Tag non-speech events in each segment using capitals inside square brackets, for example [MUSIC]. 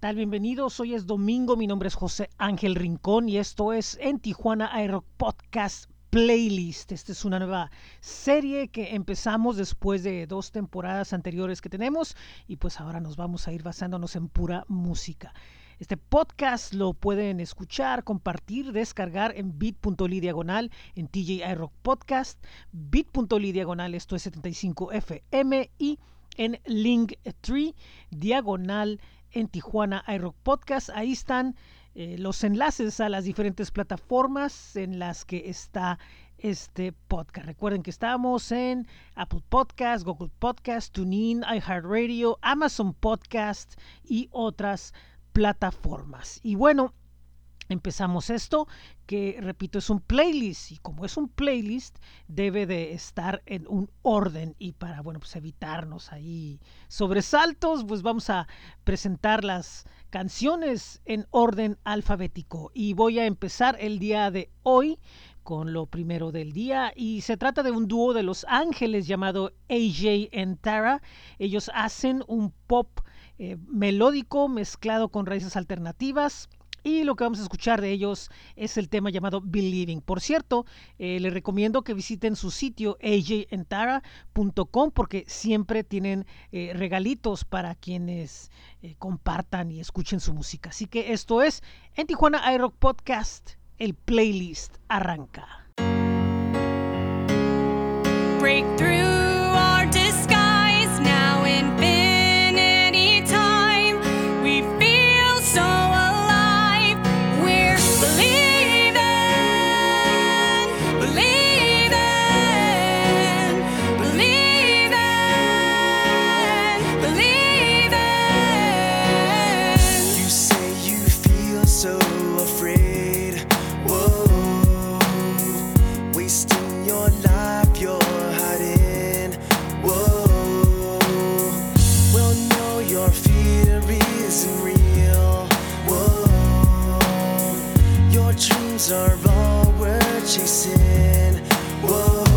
tal? Bienvenidos. Hoy es domingo. Mi nombre es José Ángel Rincón y esto es en Tijuana iRock Podcast Playlist. Esta es una nueva serie que empezamos después de dos temporadas anteriores que tenemos y pues ahora nos vamos a ir basándonos en pura música. Este podcast lo pueden escuchar, compartir, descargar en bit.ly diagonal en TJ iRock Podcast, bit.ly diagonal, esto es 75FM y en Linktree diagonal en Tijuana iRock Podcast. Ahí están eh, los enlaces a las diferentes plataformas en las que está este podcast. Recuerden que estamos en Apple Podcast, Google Podcast, TuneIn, iHeartRadio, Amazon Podcast y otras plataformas. Y bueno, empezamos esto, que repito es un playlist y como es un playlist debe de estar en un orden y para bueno pues evitarnos ahí sobresaltos pues vamos a presentar las canciones en orden alfabético. Y voy a empezar el día de hoy con lo primero del día y se trata de un dúo de Los Ángeles llamado AJ and Tara. Ellos hacen un pop eh, melódico mezclado con raíces alternativas y lo que vamos a escuchar de ellos es el tema llamado Believing. Por cierto, eh, les recomiendo que visiten su sitio ajentara.com porque siempre tienen eh, regalitos para quienes eh, compartan y escuchen su música. Así que esto es en Tijuana iRock Podcast, el playlist arranca. Breakthrough. here isn't real. Whoa, your dreams are all worth chasing. Whoa.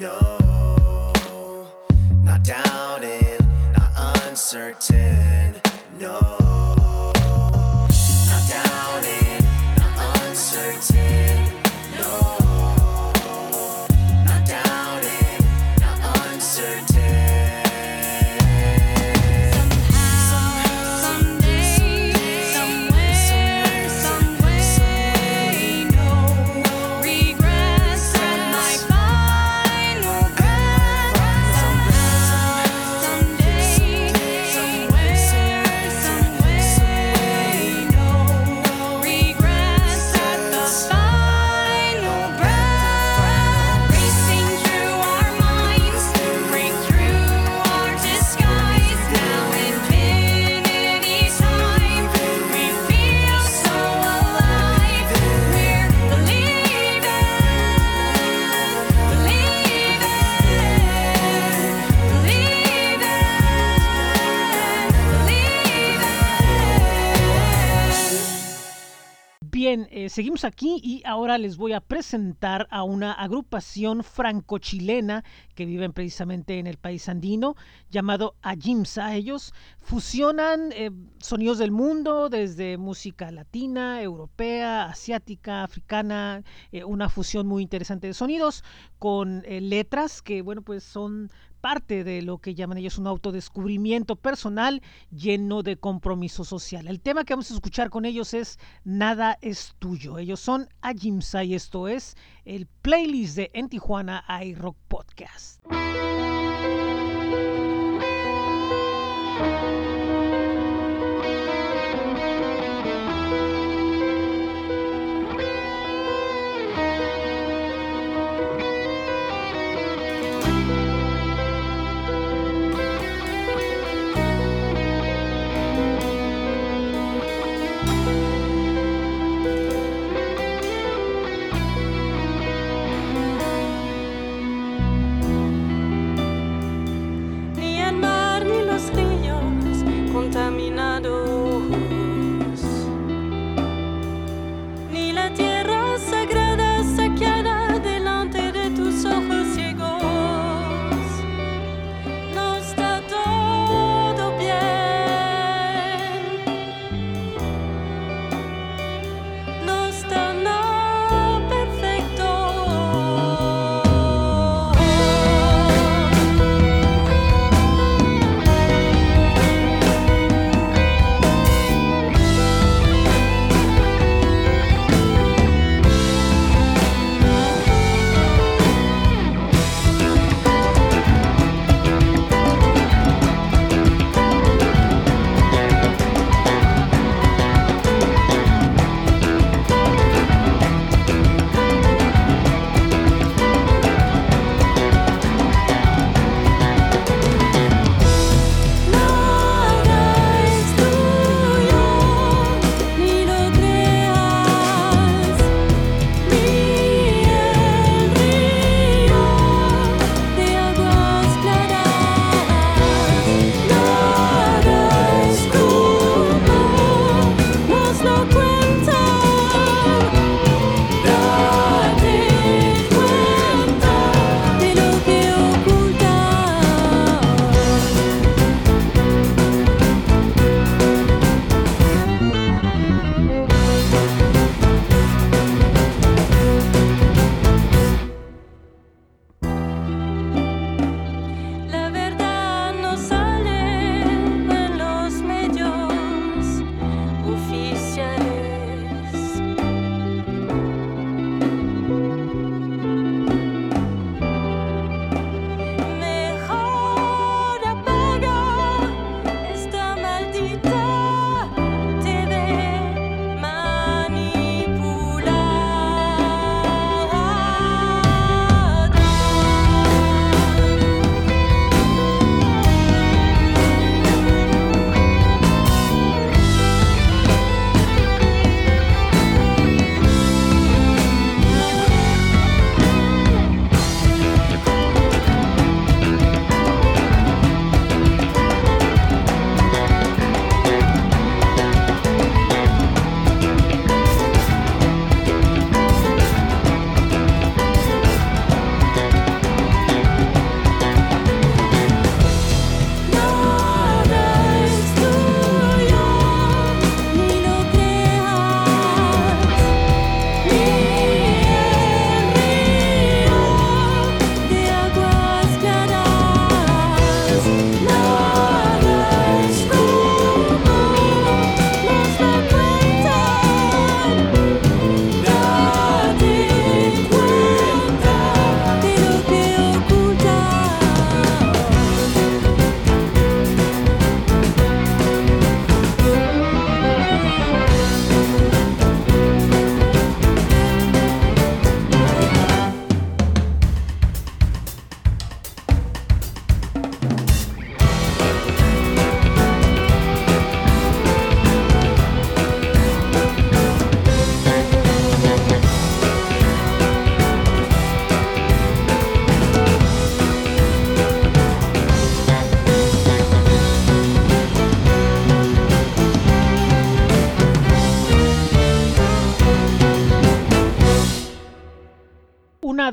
No, not doubting, not uncertain. No. Eh, seguimos aquí y ahora les voy a presentar a una agrupación franco-chilena que viven precisamente en el país andino llamado Ajimsa. Ellos fusionan eh, sonidos del mundo desde música latina, europea, asiática, africana, eh, una fusión muy interesante de sonidos con letras que, bueno, pues son parte de lo que llaman ellos un autodescubrimiento personal lleno de compromiso social. El tema que vamos a escuchar con ellos es Nada es tuyo. Ellos son Ajimsa y esto es el playlist de En Tijuana iRock Podcast.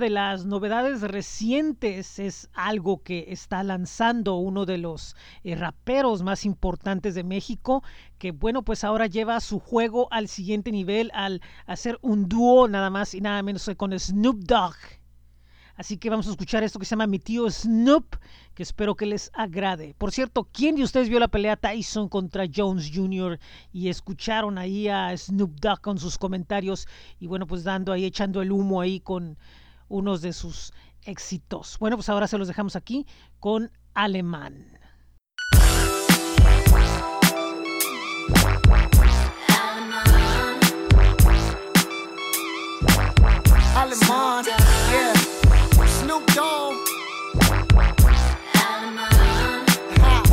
De las novedades recientes es algo que está lanzando uno de los eh, raperos más importantes de México, que bueno, pues ahora lleva su juego al siguiente nivel al hacer un dúo nada más y nada menos con Snoop Dogg. Así que vamos a escuchar esto que se llama Mi tío Snoop, que espero que les agrade. Por cierto, ¿quién de ustedes vio la pelea Tyson contra Jones Jr. y escucharon ahí a Snoop Dogg con sus comentarios y bueno, pues dando ahí, echando el humo ahí con unos de sus éxitos? Bueno, pues ahora se los dejamos aquí con Alemán. Alemán, yeah. Snoop Dogg. Ja.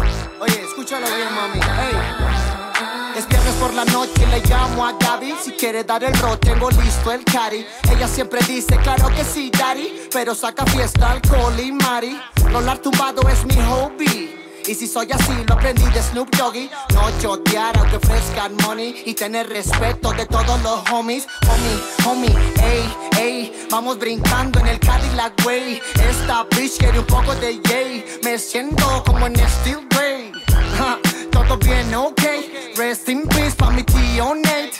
Oye, escúchalo bien, mami. Hey. Por la noche, le llamo a Gaby. Si quiere dar el rol, tengo listo el cari. Ella siempre dice, claro que sí, daddy. Pero saca fiesta, alcohol y mari. Rolar tumbado es mi hobby. Y si soy así, lo aprendí de Snoop Doggy. No chotear aunque ofrezcan money. Y tener respeto de todos los homies. Homie, homie, ey, ey. Vamos brincando en el Cadillac Way. Esta bitch quiere un poco de yay. Me siento como en Steel Grey. Todo bien, ok. Rest in peace pa' mi tío Nate.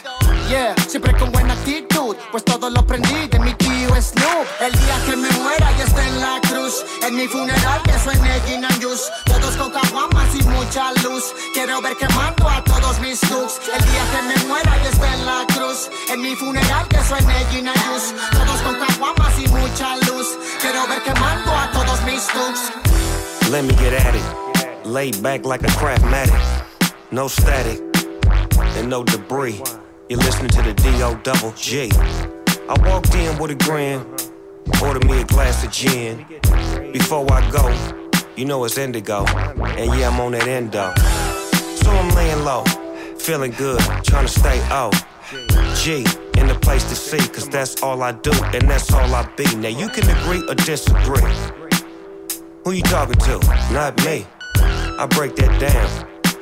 Yeah, siempre con buena actitud. Pues todo lo aprendí de mi tío Snoop. El día que me muera ya está en la cruz. En mi funeral que suene gin and juice. Todos con caguamas y mucha luz. Quiero ver quemando a todos mis looks. El día que me muera ya está en la cruz. En mi funeral que suene gin and juice. Todos con caguamas y mucha luz. Quiero ver quemando a todos mis looks. Let me get at it. Laid back like a craftmatic. No static and no debris. You're listening to the D.O. double G. I walked in with a grin. Ordered me a glass of gin. Before I go, you know it's indigo. And yeah, I'm on that endo. So I'm laying low, feeling good, trying to stay O. G, in the place to see, cause that's all I do, and that's all I be. Now you can agree or disagree. Who you talking to? Not me. I break that down.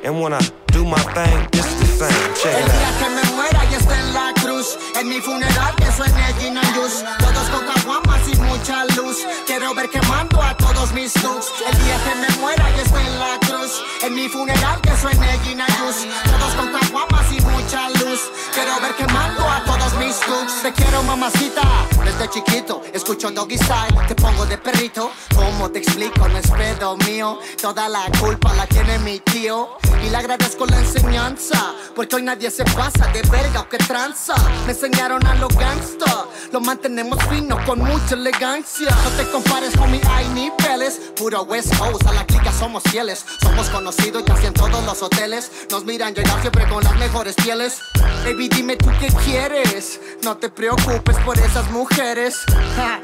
And when I do my thing, is the same. Check El it día out. que me muera ya está en la cruz. En mi funeral que suene gin and juice. Todos con caguamas y mucha luz. Quiero ver quemando a todos mis looks. El día que me muera ya está en la cruz. En mi funeral que suene gin and juice. Todos con caguamas y mucha luz. Quiero ver quemando a todos mis looks. Te quiero mamacita. Desde chiquito escucho Doggy Style. Te pongo de perrito. ¿Cómo te explico? No es pedo mío. Toda la culpa la tiene mi tío. Y le agradezco la enseñanza. Porque hoy nadie se pasa de verga o que tranza. Me enseñaron a los gangsta. Lo mantenemos fino con mucha elegancia. No te compares con mi hay niveles. Puro West Coast, a la clica somos fieles. Somos conocidos casi en todos los hoteles. Nos miran llegar siempre con las mejores pieles. Baby, dime tú qué quieres. No te preocupes por esas mujeres. Ja.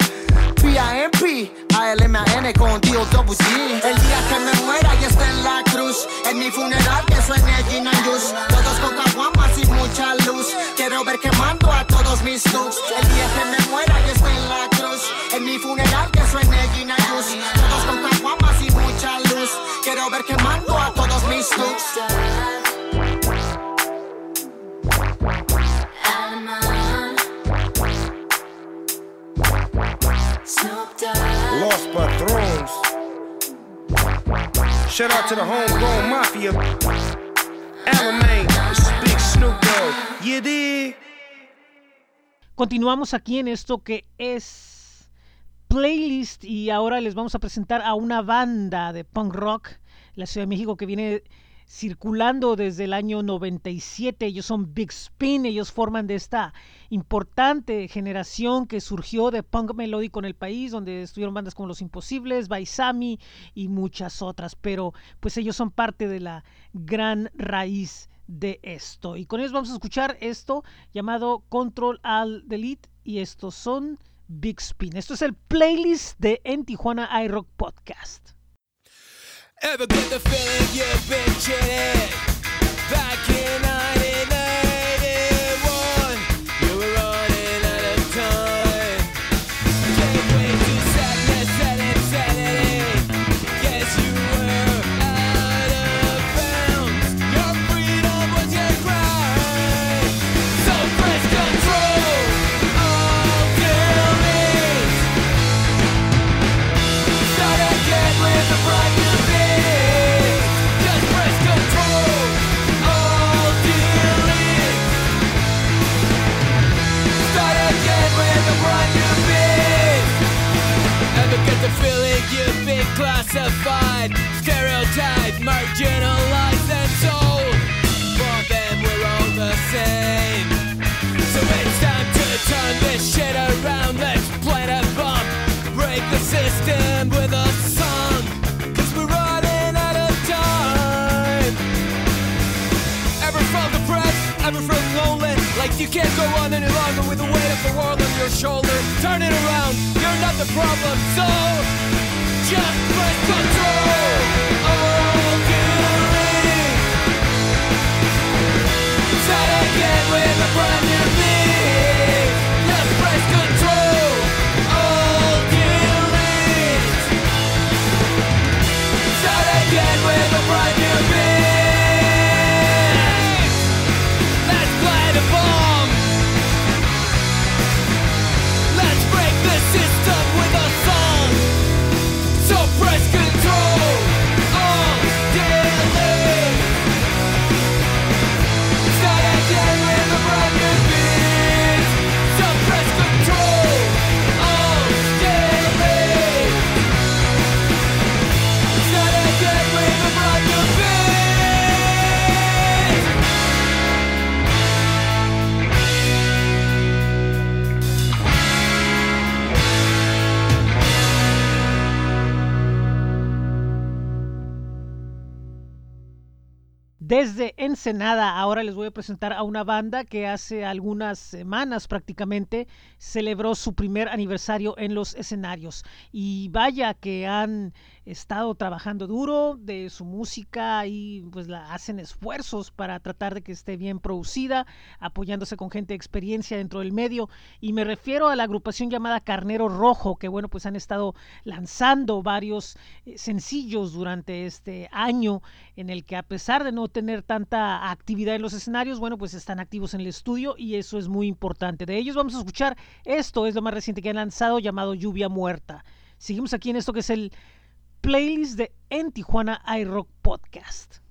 P.I.M.P. A-L-M-A-N con D-O-W-G El día que me muera ya está en la cruz En mi funeral que suene gin Todos con caguamas y mucha luz. Quiero ver quemando a todos mis looks El día que me muera ya está en la cruz En mi funeral que suene gin Todos con caguamas y mucha luz. Quiero ver quemando a todos mis looks Shout out to the homegrown mafia. Snoop? Continuamos aquí en esto que es playlist y ahora les vamos a presentar a una banda de punk rock la Ciudad de México que viene circulando desde el año 97. Ellos son Big Spin, ellos forman de esta importante generación que surgió de punk melódico en el país, donde estuvieron bandas como Los Imposibles, Baisami y muchas otras, pero pues ellos son parte de la gran raíz de esto. Y con ellos vamos a escuchar esto llamado Control Al Delete y estos son Big Spin. Esto es el playlist de En Tijuana iRock Podcast. Ever get the feeling you've been cheated? Back in 1981, Ensenada, ahora les voy a presentar a una banda que hace algunas semanas prácticamente celebró su primer aniversario en los escenarios. Y vaya que han estado trabajando duro de su música y pues la hacen esfuerzos para tratar de que esté bien producida, apoyándose con gente de experiencia dentro del medio. Y me refiero a la agrupación llamada Carnero Rojo, que bueno, pues han estado lanzando varios eh, sencillos durante este año en el que a pesar de no tener tanta actividad en los escenarios, bueno, pues están activos en el estudio y eso es muy importante. De ellos vamos a escuchar esto, es lo más reciente que han lanzado llamado Lluvia Muerta. Seguimos aquí en esto que es el playlist de En Tijuana iRock Podcast.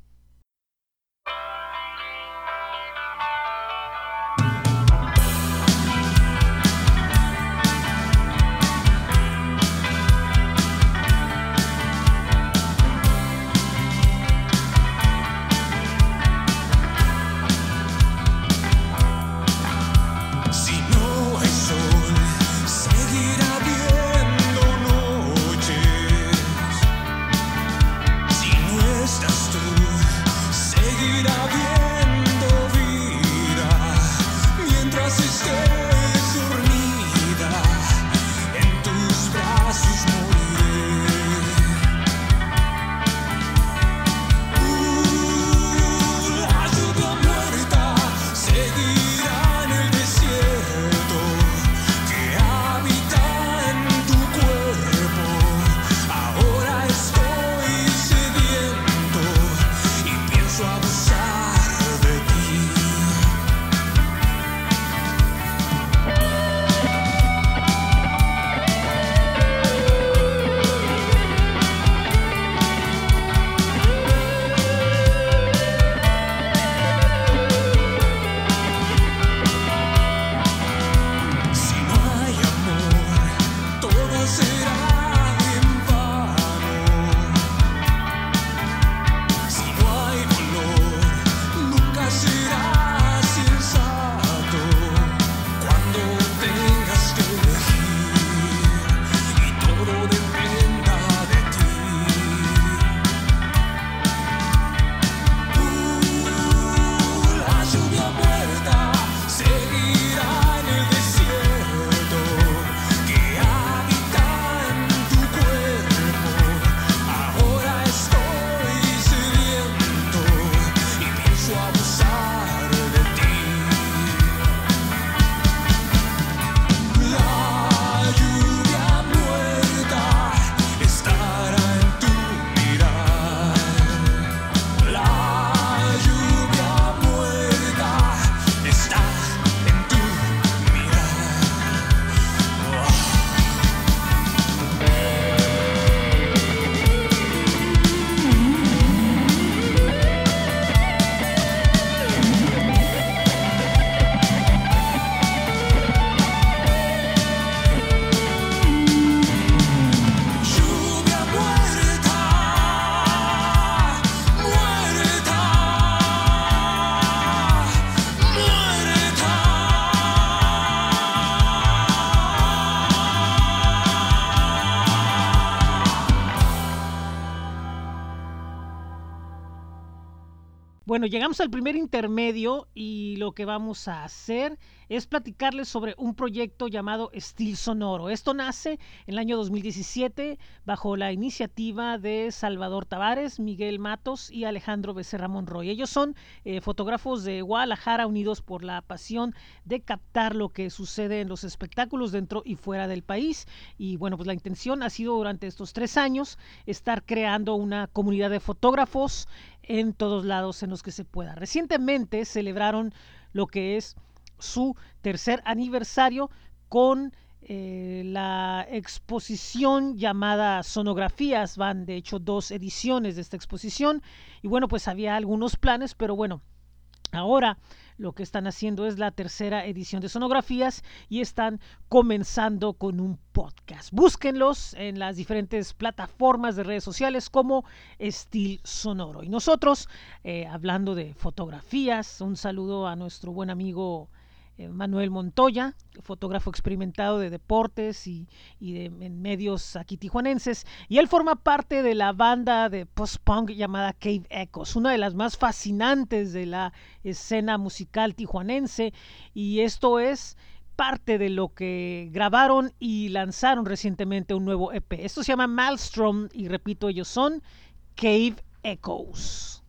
Llegamos al primer intermedio y lo que vamos a hacer es platicarles sobre un proyecto llamado Steel Sonoro. Esto nace en el año 2017 bajo la iniciativa de Salvador Tavares, Miguel Matos y Alejandro Becerra Monroy. Ellos son eh, fotógrafos de Guadalajara unidos por la pasión de captar lo que sucede en los espectáculos dentro y fuera del país. Y bueno, pues la intención ha sido durante estos tres años estar creando una comunidad de fotógrafos en todos lados en los que se pueda. Recientemente celebraron lo que es su tercer aniversario con eh, la exposición llamada Sonografías. Van de hecho dos ediciones de esta exposición y bueno, pues había algunos planes, pero bueno, ahora lo que están haciendo es la tercera edición de Sonografías y están comenzando con un podcast. Búsquenlos en las diferentes plataformas de redes sociales como Estil Sonoro. Y nosotros, eh, hablando de fotografías, un saludo a nuestro buen amigo Manuel Montoya, fotógrafo experimentado de deportes y, de en medios aquí tijuanenses, y él forma parte de la banda de post-punk llamada Cave Echoes, una de las más fascinantes de la escena musical tijuanense, y esto es parte de lo que grabaron y lanzaron recientemente un nuevo EP. Esto se llama Maelstrom y repito, ellos son Cave Echoes.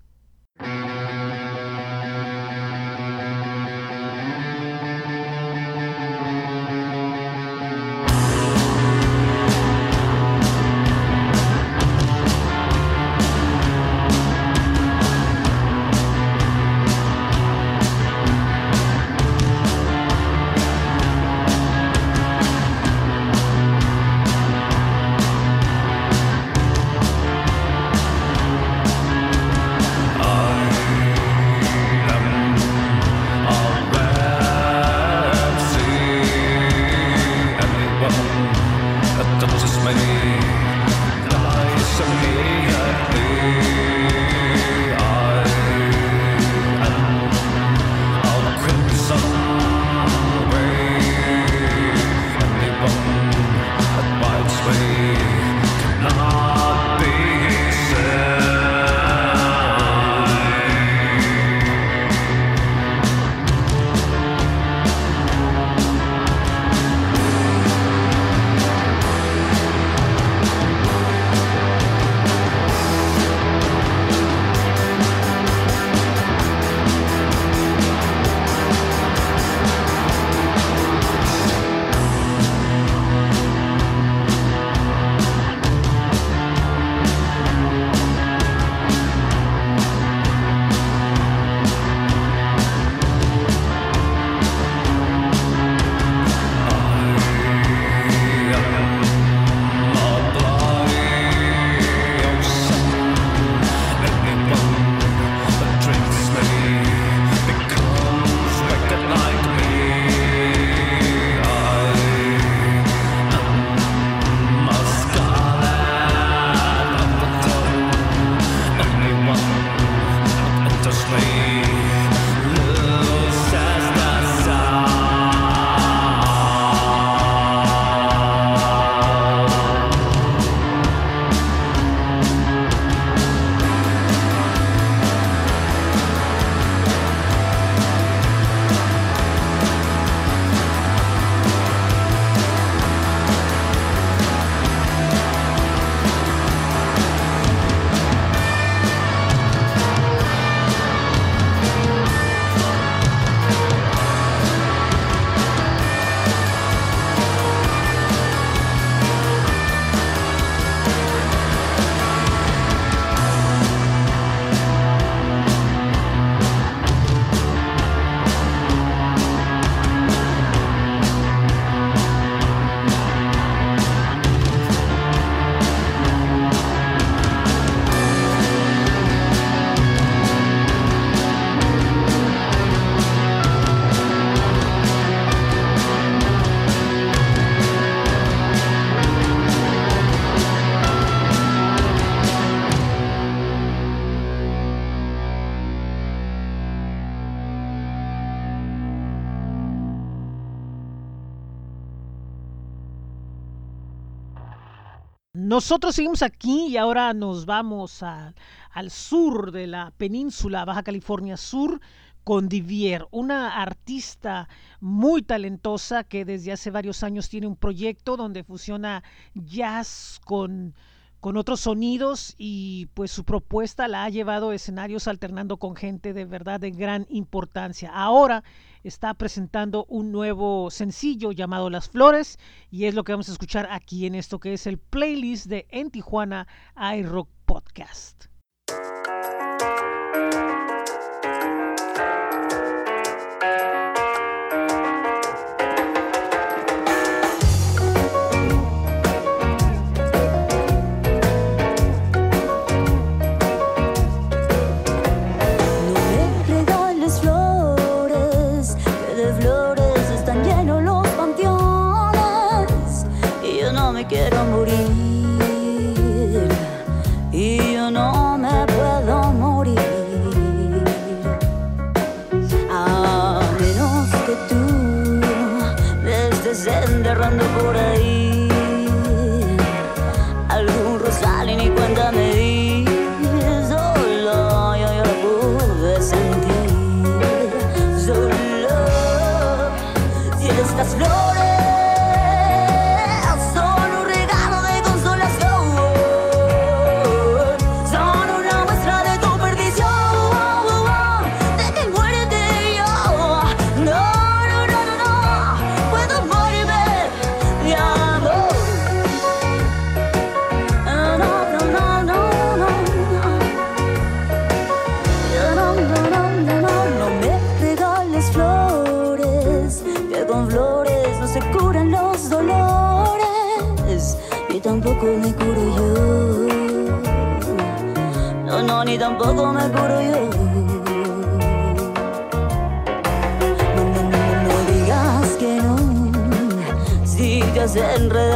Nosotros seguimos aquí y ahora nos vamos a- al sur de la península Baja California Sur con Divier, una artista muy talentosa que desde hace varios años tiene un proyecto donde fusiona jazz con, con otros sonidos y pues su propuesta la ha llevado a escenarios alternando con gente de verdad de gran importancia. Ahora está presentando un nuevo sencillo llamado Las Flores y es lo que vamos a escuchar aquí en esto que es el playlist de En Tijuana iRock Podcast.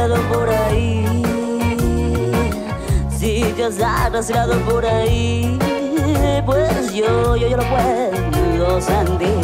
Por ahí, si te has arrastrado por ahí, pues yo, yo, yo lo puedo sentir.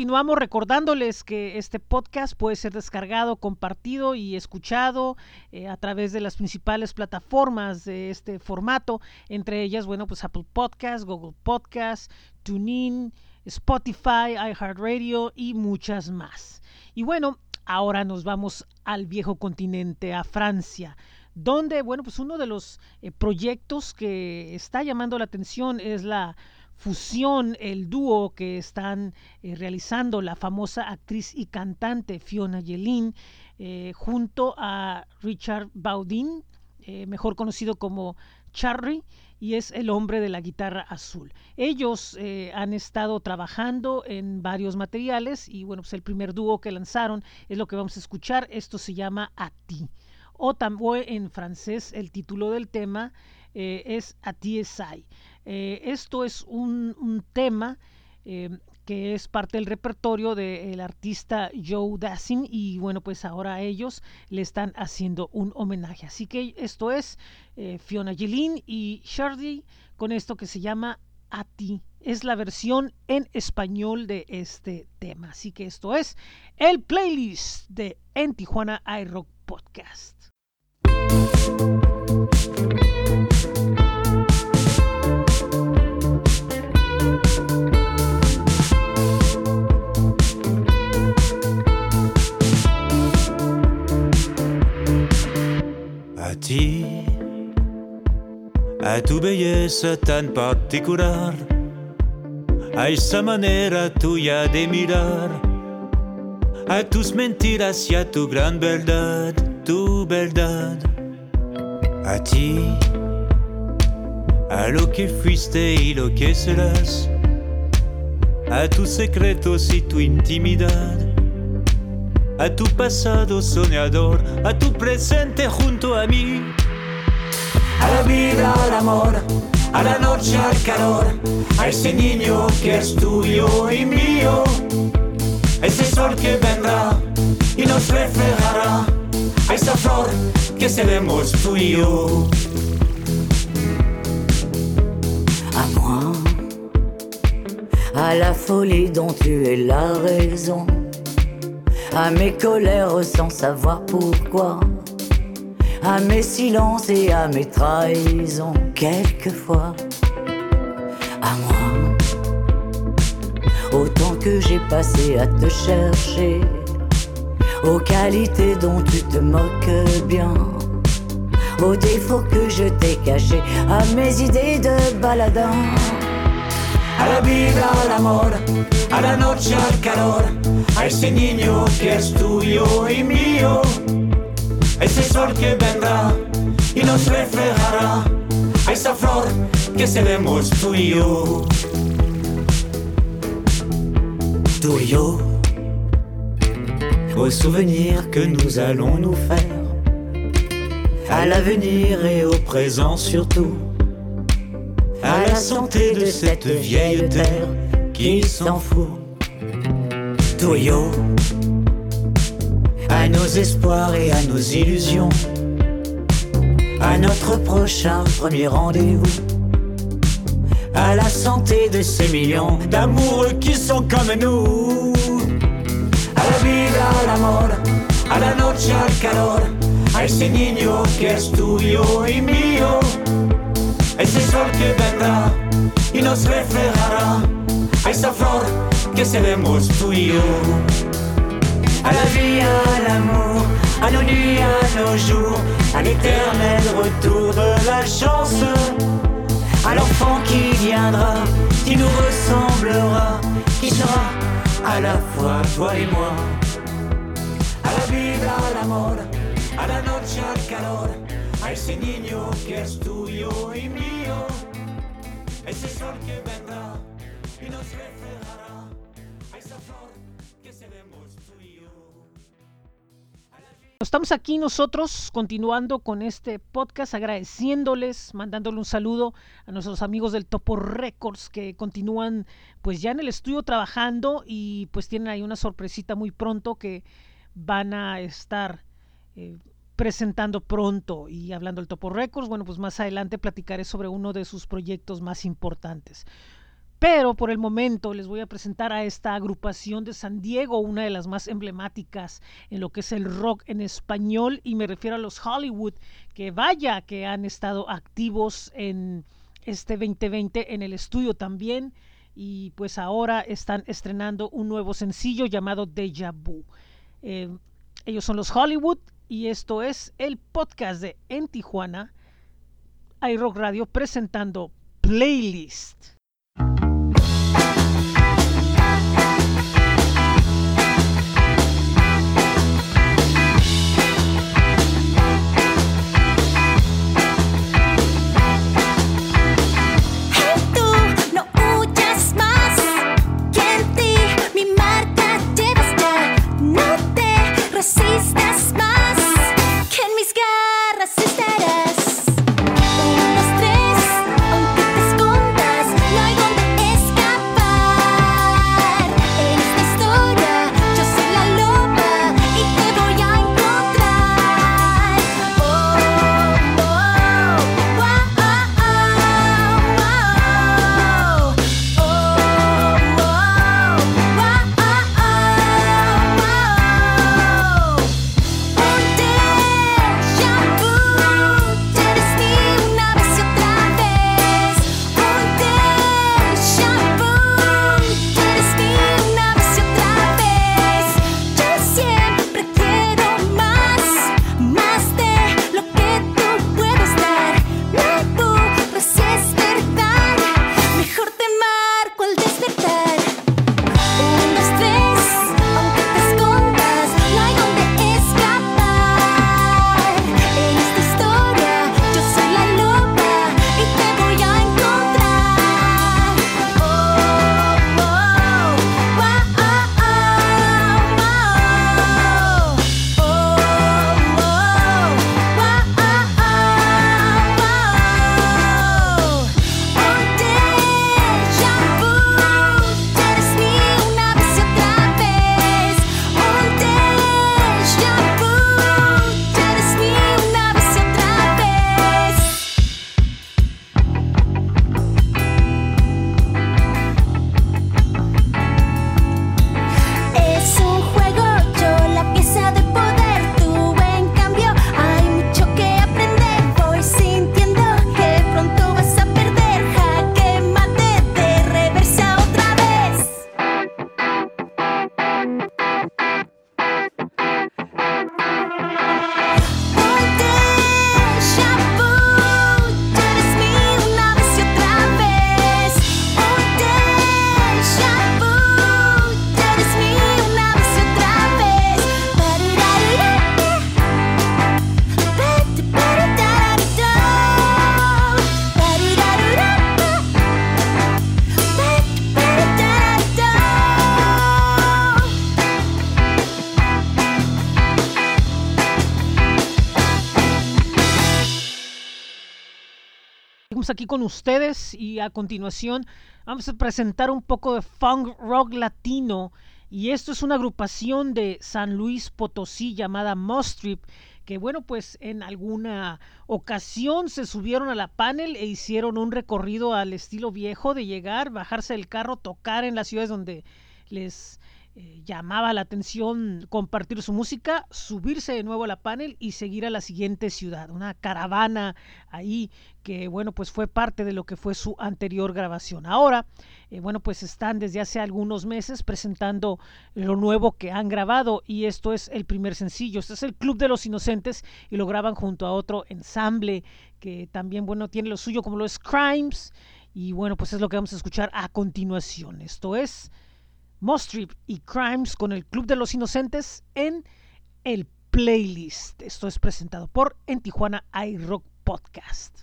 Continuamos recordándoles que este podcast puede ser descargado, compartido y escuchado eh, a través de las principales plataformas de este formato, entre ellas, bueno, pues Apple Podcast, Google Podcast, TuneIn, Spotify, iHeartRadio y muchas más. Y bueno, ahora nos vamos al viejo continente, a Francia, donde, bueno, pues uno de los eh, proyectos que está llamando la atención es la fusión, el dúo que están eh, realizando la famosa actriz y cantante Fiona Yelin eh, junto a Richard Baudin, eh, mejor conocido como Charry y es el hombre de la guitarra azul. Ellos han estado trabajando en varios materiales y bueno, pues el primer dúo que lanzaron es lo que vamos a escuchar. Esto se llama A ti. O también en francés el título del tema es A ti esai. Eh, esto es un, tema eh, que es parte del repertorio del artista Joe Dassin y bueno pues ahora ellos le están haciendo un homenaje. Así que esto es eh, Fiona Gillin y Shardy con esto que se llama A ti. Es la versión en español de este tema. Así que esto es el playlist de En Tijuana iRock Podcast ti. A tu veiesa tan particular A esa manera tuya de mirar. A tus mentiras y a tu gran verdad Tu verdad. A ti A lo que fuiste y lo que serás A tus secretos y tu intimidad a tu pasado soñador, a tu presente junto a mí. A la vida, al amor, a la noche, al calor, a ese niño que es tuyo y mío, a ese sol que vendrá y nos reflejará, a esa flor que seremos tú y yo. à moi, à la folie dont tu es la raison, à mes colères sans savoir pourquoi, à mes silences et à mes trahisons, quelquefois, à moi, autant que j'ai passé à te chercher, aux qualités dont tu te moques bien. Aux défauts que je t'ai cachés, à mes idées de baladin. Vida, al amor, a la noche, al calor, a ese niño que es tuyo y mío, a ese sol que vendrá y nos reflejará, a esa flor que seremos tú y yo. Tú y yo, que nous allons nous faire, à l'avenir et au présent surtout santé de cette vieille terre qui s'en fout. Toyo, à nos espoirs et à nos illusions, à notre prochain premier rendez-vous, à la santé de ces millions d'amoureux qui sont comme nous. A la vida, al amor, a la noche, al calor, a ese niño que es tuyo y mío. Ese sol que vendrá y nos reflejará a esa flor que seremos tú y yo. À la vie, à l'amour, à nos nuits, à nos jours, à l'éternel retour de la chance, à l'enfant qui viendra, qui nous ressemblera, qui sera à la fois toi et moi. A la vida, al amor, a la noche, al calor, ese niño que es tuyo y mío, ese sol que vendrá y nos reflejará, a esa flor que seremos tú y yo. Estamos aquí nosotros continuando con este podcast, agradeciéndoles, mandándole un saludo a nuestros amigos del Topo Records que continúan pues ya en el estudio trabajando y pues tienen ahí una sorpresita muy pronto que van a estar eh, presentando pronto y hablando del Topo Records, bueno pues más adelante platicaré sobre uno de sus proyectos más importantes. Pero por el momento les voy a presentar a esta agrupación de San Diego, una de las más emblemáticas en lo que es el rock en español, y me refiero a los Hollywood, que vaya que han estado activos en este 2020 en el estudio también, y pues ahora están estrenando un nuevo sencillo llamado Deja Vu. Eh, ellos son los Hollywood, y esto es el podcast de En Tijuana, iRock Radio presentando Playlist. Con ustedes y a continuación vamos a presentar un poco de funk rock latino. Y esto es una agrupación de San Luis Potosí llamada Mostrip que bueno pues en alguna ocasión se subieron a la panel e hicieron un recorrido al estilo viejo de llegar, bajarse del carro, tocar en las ciudades donde les eh, llamaba la atención compartir su música, subirse de nuevo a la panel y seguir a la siguiente ciudad. Una caravana ahí que, bueno, pues fue parte de lo que fue su anterior grabación. Ahora, eh, bueno, pues están desde hace algunos meses presentando lo nuevo que han grabado y esto es el primer sencillo. Este es el Club de los Inocentes y lo graban junto a otro ensamble que también, bueno, tiene lo suyo como lo es Crimes. Y bueno, pues es lo que vamos a escuchar a continuación. Esto es Mostrip y Crimes con el Club de los Inocentes en el playlist. Esto es presentado por En Tijuana iRock Podcast.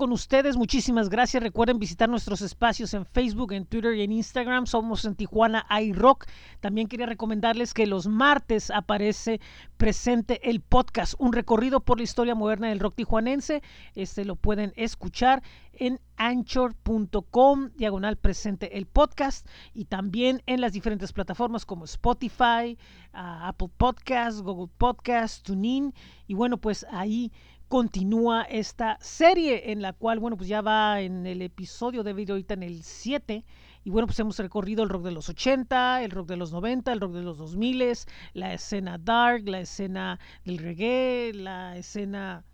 Con ustedes. Muchísimas gracias. Recuerden visitar nuestros espacios en Facebook, en Twitter y en Instagram. Somos en Tijuana iRock. También quería recomendarles que los martes aparece presente el podcast, un recorrido por la historia moderna del rock tijuanense. Este lo pueden escuchar en anchor.com, diagonal presente el podcast, y también en las diferentes plataformas como Spotify, uh, Apple Podcast, Google Podcast, TuneIn. Y bueno, pues ahí continúa esta serie en la cual, bueno, pues ya va en el episodio de video ahorita en el 7. Y bueno, pues hemos recorrido el rock de los 80, el rock de los 90, el rock de los 2000, la escena dark, la escena del reggae, la escena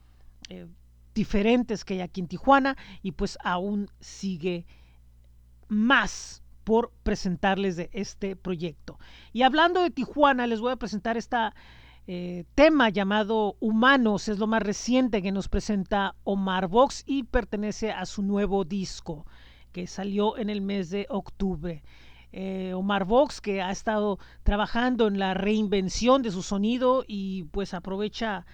eh, diferentes que hay aquí en Tijuana y pues aún sigue más por presentarles de este proyecto. Y hablando de Tijuana, les voy a presentar esta eh, tema llamado Humanos, es lo más reciente que nos presenta Omar Vox y pertenece a su nuevo disco que salió en el mes de octubre. Eh, Omar Vox que ha estado trabajando en la reinvención de su sonido y pues aprovecha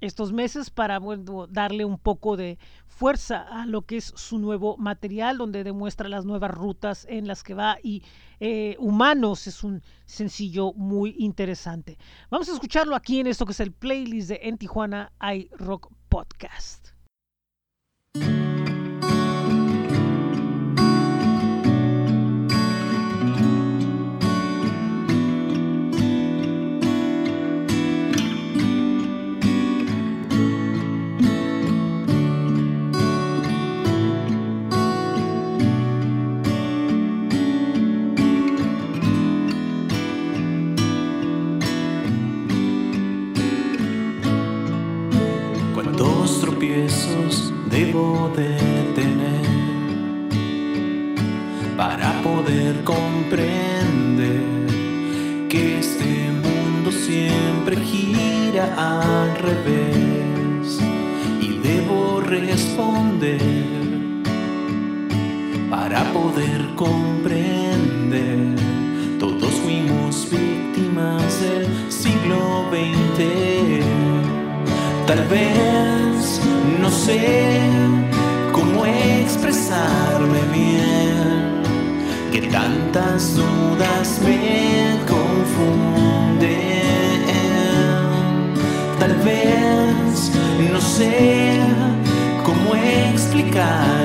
estos meses para darle un poco de fuerza a lo que es su nuevo material, donde demuestra las nuevas rutas en las que va y eh, Humanos es un sencillo muy interesante. Vamos a escucharlo aquí en esto que es el playlist de En Tijuana I Rock Podcast. De tener para poder comprender que este mundo siempre gira al revés y debo responder para poder comprender. Todos fuimos víctimas del siglo XX Tal vez no sé tantas dudas me confunden. Tal vez no sé cómo explicarme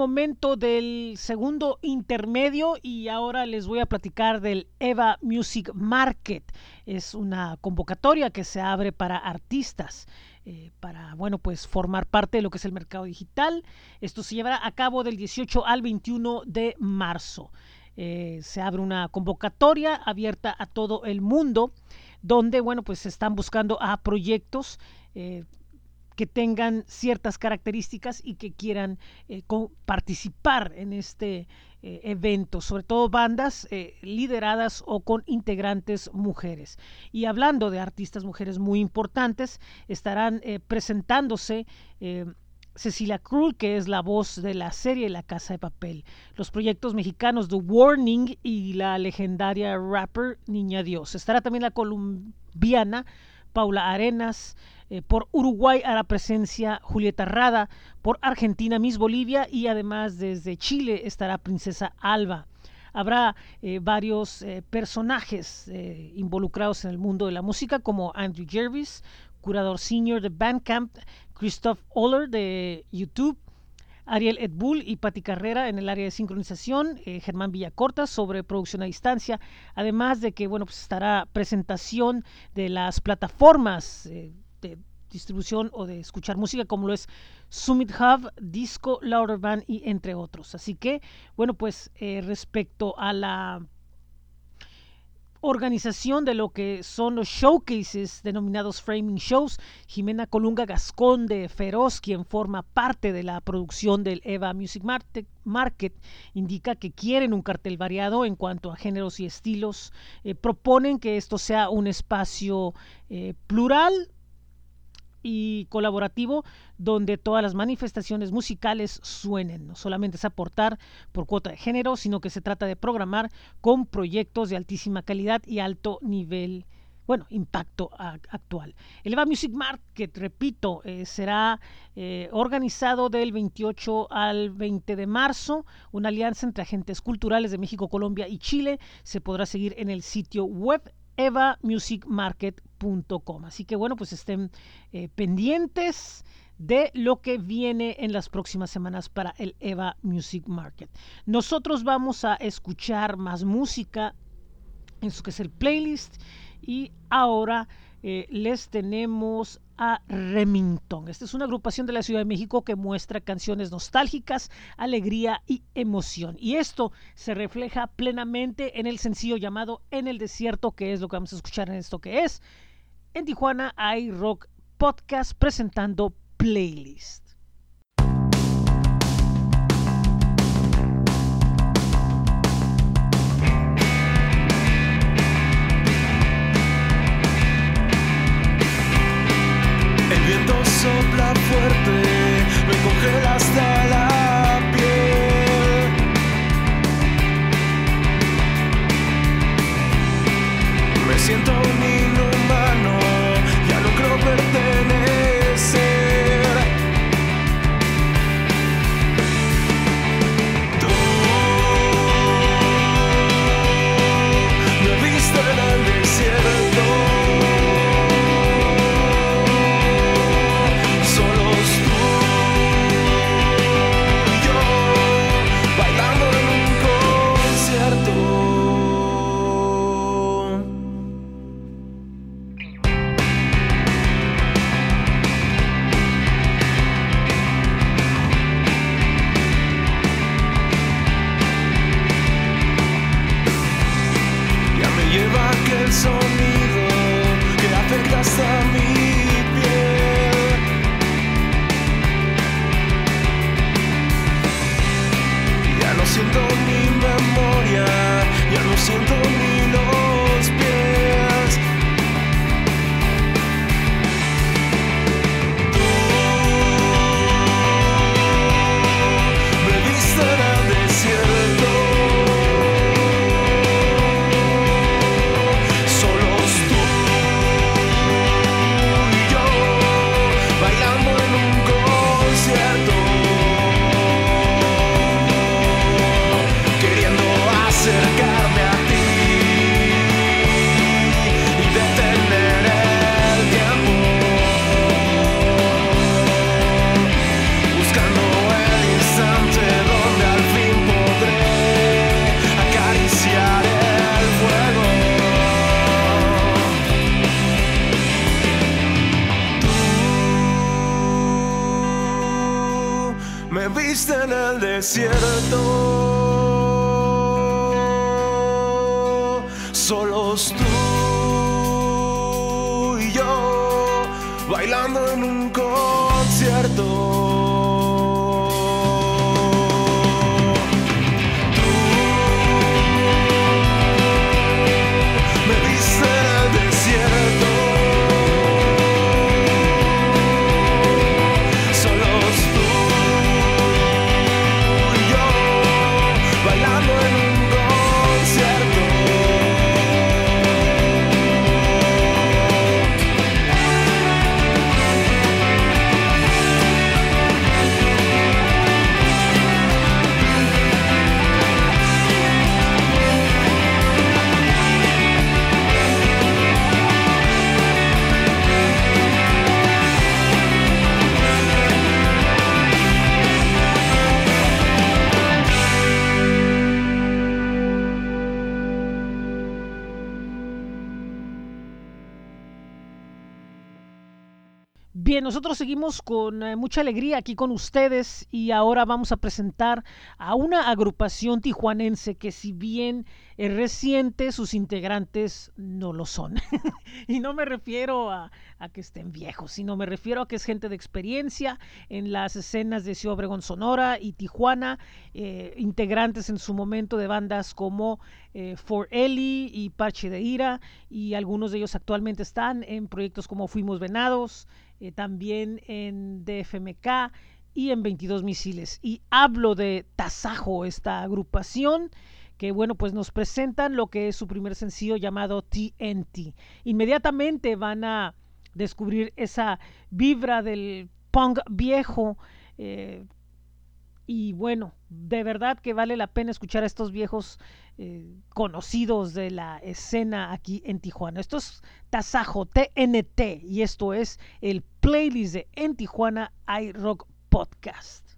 momento del segundo intermedio y ahora les voy a platicar del Eva Music Market. Es una convocatoria que se abre para artistas. eh, para, bueno, pues formar parte de lo que es el mercado digital. Esto se llevará a cabo del 18 al 21 de marzo. Eh, se abre una convocatoria abierta a todo el mundo, donde, bueno, pues se están buscando a proyectos eh, que tengan ciertas características y que quieran eh, participar en este eh, evento, sobre todo bandas eh, lideradas o con integrantes mujeres. Y hablando de artistas mujeres muy importantes, estarán presentándose Cecilia Krull, que es la voz de la serie La Casa de Papel, los proyectos mexicanos The Warning y la legendaria rapper Niña Dios. Estará también la colombiana Paula Arenas, eh, por Uruguay hará presencia Julieta Rada, por Argentina Miss Bolivia y además desde Chile estará Princesa Alba. Habrá eh, varios eh, personajes involucrados en el mundo de la música como Andrew Jervis, curador senior de Bandcamp, Christoph Oller de YouTube, Ariel Edbull y Pati Carrera en el área de sincronización, eh, Germán Villacorta sobre producción a distancia, además de que bueno pues estará presentación de las plataformas eh, de distribución o de escuchar música como lo es Summit Hub, Disco, Louder Band y entre otros. Así que bueno pues eh, respecto a la organización de lo que son los showcases denominados framing shows. Jimena Colunga Gascón de Feroz, quien forma parte de la producción del Eva Music Market, indica que quieren un cartel variado en cuanto a géneros y estilos. Eh, proponen que esto sea un espacio eh, plural y colaborativo donde todas las manifestaciones musicales suenen. No solamente es aportar por cuota de género, sino que se trata de programar con proyectos de altísima calidad y alto nivel, bueno, impacto actual. El Eva Music Market, repito, eh, será eh, organizado del 28 al 20 de marzo, una alianza entre agentes culturales de México, Colombia y Chile. Se podrá seguir en el sitio web evamusicmarket.com. Así que bueno, pues estén eh, pendientes de lo que viene en las próximas semanas para el Eva Music Market. Nosotros vamos a escuchar más música en eso que es el playlist y ahora eh, les tenemos a Remington. Esta es una agrupación de la Ciudad de México que muestra canciones nostálgicas, alegría y emoción. Y esto se refleja plenamente en el sencillo llamado En el Desierto, que es lo que vamos a escuchar en esto que es. En Tijuana hay Rock Podcast presentando Playlist. El viento sopla fuerte, me congela hasta la piel. Me siento un simple. Con eh, mucha alegría aquí con ustedes y ahora vamos a presentar a una agrupación tijuanense que si bien es reciente, sus integrantes no lo son. [LAUGHS] y no me refiero a, que estén viejos, sino me refiero a que es gente de experiencia en las escenas de Ciudad Obregón Sonora y Tijuana, eh, integrantes en su momento de bandas como eh, For Eli y Parche de Ira, y algunos de ellos actualmente están en proyectos como Fuimos Venados, eh, también en DFMK y en 22 Misiles. Y hablo de Tasajo, esta agrupación que bueno, pues nos presentan lo que es su primer sencillo llamado TNT. Inmediatamente van a descubrir esa vibra del punk viejo. eh, y bueno, de verdad que vale la pena escuchar a estos viejos eh, conocidos de la escena aquí en Tijuana. Esto es Tasajo TNT y esto es el playlist de En Tijuana iRock Podcast.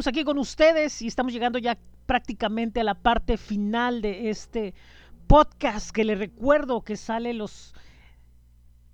Seguimos aquí con ustedes y estamos llegando ya prácticamente a la parte final de este podcast que les recuerdo que sale los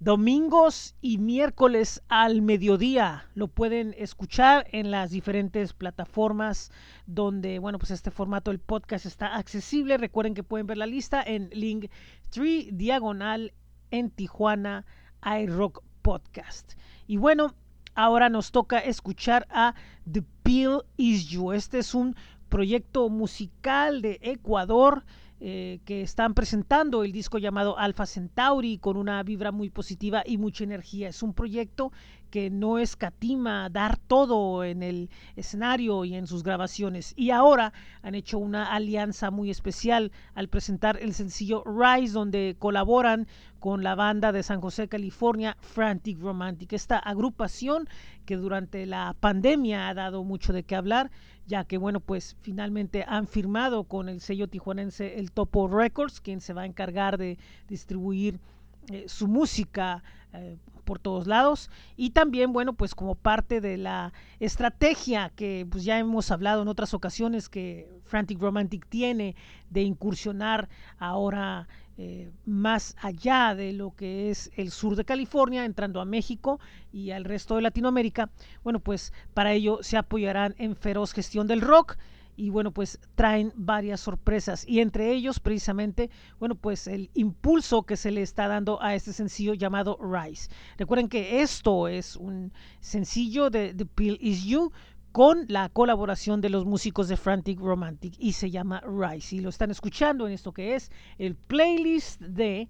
domingos y miércoles al mediodía. Lo pueden escuchar en las diferentes plataformas donde, bueno, pues este formato del podcast está accesible. Recuerden que pueden ver la lista en link 3 diagonal en Tijuana iRock Podcast. Y bueno, ahora nos toca escuchar a The Pill Is You. Este es un proyecto musical de Ecuador eh, que están presentando el disco llamado Alpha Centauri con una vibra muy positiva y mucha energía. Es un proyecto que no escatima dar todo en el escenario y en sus grabaciones. Y ahora han hecho una alianza muy especial al presentar el sencillo Rise, donde colaboran con la banda de San José, California, Frantic Romantic. Esta agrupación que durante la pandemia ha dado mucho de qué hablar ya que bueno, pues finalmente han firmado con el sello tijuanense el Topo Records, quien se va a encargar de distribuir eh, su música eh, por todos lados. Y también bueno pues como parte de la estrategia que pues ya hemos hablado en otras ocasiones que Frantic Romantic tiene de incursionar ahora eh, más allá de lo que es el sur de California, entrando a México y al resto de Latinoamérica, bueno, pues para ello se apoyarán en feroz gestión del rock y bueno, pues traen varias sorpresas y entre ellos precisamente, bueno, pues el impulso que se le está dando a este sencillo llamado Rise. Recuerden que esto es un sencillo de The Pill Is You con la colaboración de los músicos de Frantic Romantic y se llama Rise y lo están escuchando en esto que es el playlist de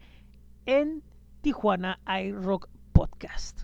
En Tijuana iRock Podcast.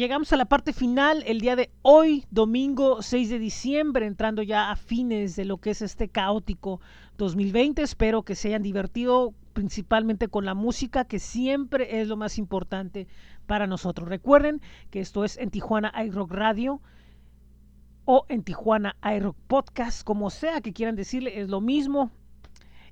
Llegamos a la parte final el día de hoy, domingo 6 de diciembre, entrando ya a fines de lo que es este caótico 2020. Espero que se hayan divertido principalmente con la música, que siempre es lo más importante para nosotros. Recuerden que esto es en Tijuana iRock Radio o en Tijuana iRock Podcast, como sea que quieran decirle, es lo mismo.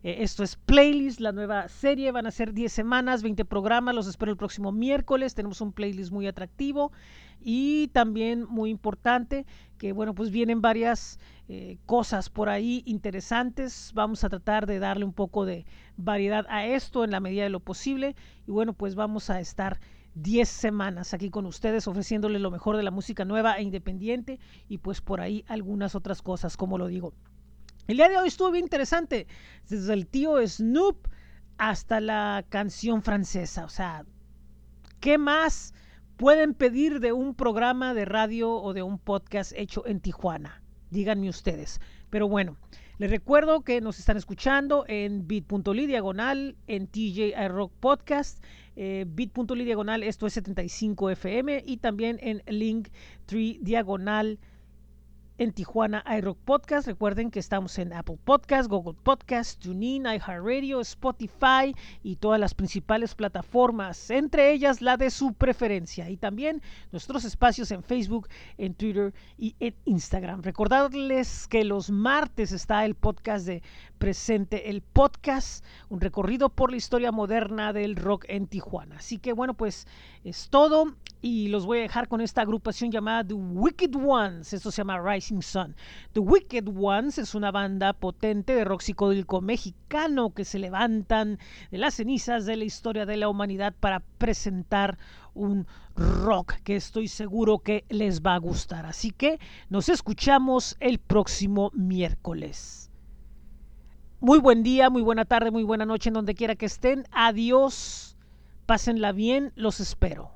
Eh, esto es Playlist, la nueva serie. Van a ser 10 semanas, 20 programas. Los espero el próximo miércoles. Tenemos un playlist muy atractivo y también muy importante que, bueno, pues vienen varias eh, cosas por ahí interesantes. Vamos a tratar de darle un poco de variedad a esto en la medida de lo posible. Y bueno, pues vamos a estar 10 semanas aquí con ustedes ofreciéndoles lo mejor de la música nueva e independiente y pues por ahí algunas otras cosas, como lo digo. El día de hoy estuvo bien interesante, desde el tío Snoop hasta la canción francesa. O sea, ¿qué más pueden pedir de un programa de radio o de un podcast hecho en Tijuana? Díganme ustedes. Pero bueno, les recuerdo que nos están escuchando en bit.ly diagonal, en TJ Rock Podcast, eh, bit.ly diagonal, esto es 75 FM, y también en Link3 diagonal en Tijuana iRock Podcast. Recuerden que estamos en Apple Podcast, Google Podcast, TuneIn, iHeartRadio, Spotify y todas las principales plataformas, entre ellas la de su preferencia. Y también nuestros espacios en Facebook, en Twitter y en Instagram. Recordarles que los martes está el podcast de Presente el Podcast, un recorrido por la historia moderna del rock en Tijuana. Así que bueno, pues es todo y los voy a dejar con esta agrupación llamada The Wicked Ones. Esto se llama Rising Sun. The Wicked Ones es una banda potente de rock psicodélico mexicano que se levantan de las cenizas de la historia de la humanidad para presentar un rock que estoy seguro que les va a gustar. Así que nos escuchamos el próximo miércoles. Muy buen día, muy buena tarde, muy buena noche en donde quiera que estén. Adiós. Pásenla bien, los espero.